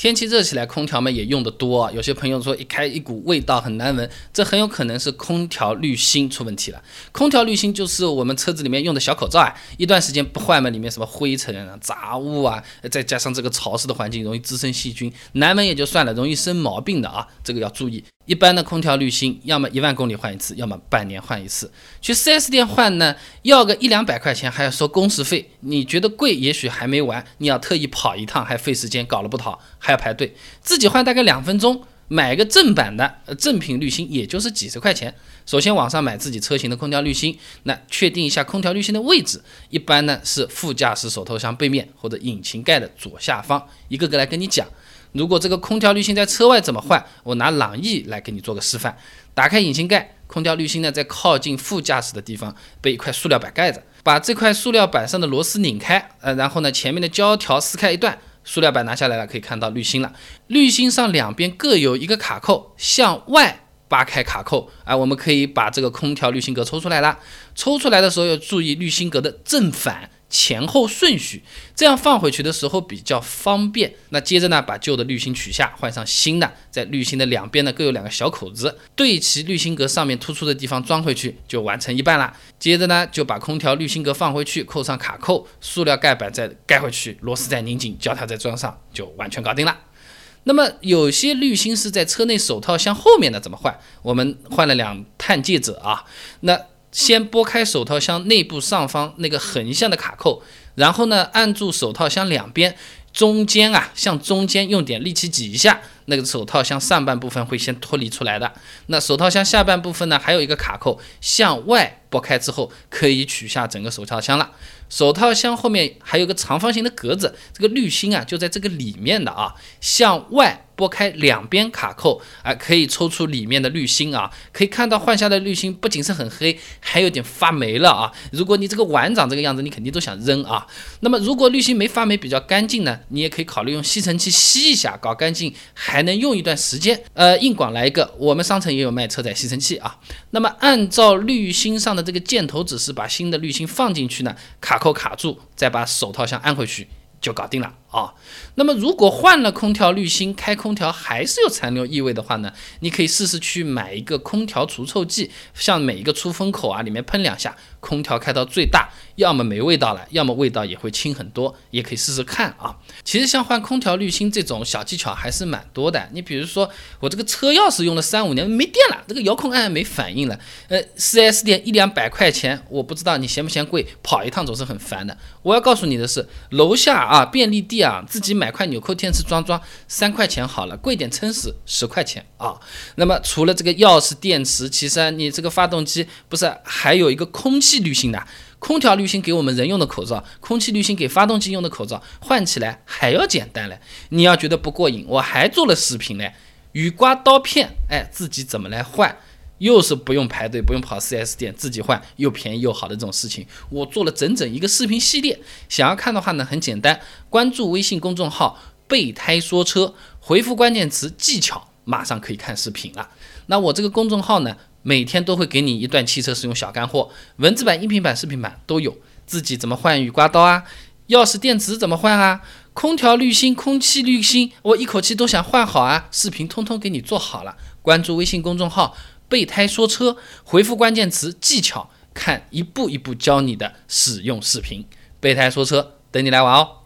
天气热起来，空调们也用得多。有些朋友说一开一股味道很难闻，这很有可能是空调滤芯出问题了。空调滤芯就是我们车子里面用的小口罩啊，一段时间不换嘛，里面什么灰尘啊、杂物啊，再加上这个潮湿的环境，容易滋生细菌，难闻也就算了，容易生毛病的啊，这个要注意。一般的空调滤芯，要么一万公里换一次，要么半年换一次。去 4S 店换呢，要个一两百块钱，还要收工时费。你觉得贵，也许还没完，你要特意跑一趟，还费时间，搞了不好还要排队。自己换大概两分钟，买个正版的正品滤芯，也就是几十块钱。首先网上买自己车型的空调滤芯，那确定一下空调滤芯的位置，一般呢是副驾驶手头箱背面或者引擎盖的左下方，一个个来跟你讲。如果这个空调滤芯在车外怎么换？我拿朗逸来给你做个示范。打开引擎盖，空调滤芯呢在靠近副驾驶的地方被一块塑料板盖着，把这块塑料板上的螺丝拧开，呃，然后呢前面的胶条撕开一段，塑料板拿下来了，可以看到滤芯了。滤芯上两边各有一个卡扣，向外扒开卡扣，啊，我们可以把这个空调滤芯格抽出来了。抽出来的时候要注意滤芯格的正反。前后顺序，这样放回去的时候比较方便。那接着呢，把旧的滤芯取下，换上新的，在滤芯的两边呢各有两个小口子，对齐滤芯格上面突出的地方装回去，就完成一半了。接着呢，就把空调滤芯格放回去，扣上卡扣，塑料盖板再盖回去，螺丝再拧紧，胶条再装上，就完全搞定了。那么有些滤芯是在车内手套箱后面的，怎么换？我们换了两碳介质啊，那。先拨开手套箱内部上方那个横向的卡扣，然后呢，按住手套箱两边中间啊，向中间用点力气挤一下，那个手套箱上半部分会先脱离出来的。那手套箱下半部分呢，还有一个卡扣，向外拨开之后，可以取下整个手套箱了。手套箱后面还有个长方形的格子，这个滤芯啊就在这个里面的啊，向外。拨开两边卡扣，啊，可以抽出里面的滤芯啊，可以看到换下的滤芯不仅是很黑，还有点发霉了啊。如果你这个碗长这个样子，你肯定都想扔啊。那么如果滤芯没发霉，比较干净呢，你也可以考虑用吸尘器吸一下，搞干净，还能用一段时间。呃，硬广来一个，我们商城也有卖车载吸尘器啊。那么按照滤芯上的这个箭头指示，把新的滤芯放进去呢，卡扣卡住，再把手套箱安回去。就搞定了啊。那么如果换了空调滤芯，开空调还是有残留异味的话呢？你可以试试去买一个空调除臭剂，向每一个出风口啊里面喷两下，空调开到最大，要么没味道了，要么味道也会轻很多，也可以试试看啊。其实像换空调滤芯这种小技巧还是蛮多的。你比如说我这个车钥匙用了三五年没电了，这个遥控按按没反应了，呃，4S 店一两百块钱，我不知道你嫌不嫌贵，跑一趟总是很烦的。我要告诉你的是，楼下。啊，便利店自己买块纽扣电池装装，三块钱好了，贵点撑死十块钱啊。那么除了这个钥匙、电池，其实你这个发动机不是还有一个空气滤芯的？空调滤芯给我们人用的口罩，空气滤芯给发动机用的口罩，换起来还要简单嘞。你要觉得不过瘾，我还做了视频嘞，雨刮刀片，哎，自己怎么来换？又是不用排队，不用跑 4S 店，自己换又便宜又好的这种事情，我做了整整一个视频系列。想要看的话呢，很简单，关注微信公众号“备胎说车”，回复关键词“技巧”，马上可以看视频了。那我这个公众号呢，每天都会给你一段汽车使用小干货，文字版、音频版、视频版都有。自己怎么换雨刮刀啊？钥匙电池怎么换啊？空调滤芯、空气滤芯，我一口气都想换好啊！视频通通给你做好了。关注微信公众号。备胎说车，回复关键词技巧，看一步一步教你的使用视频。备胎说车，等你来玩哦。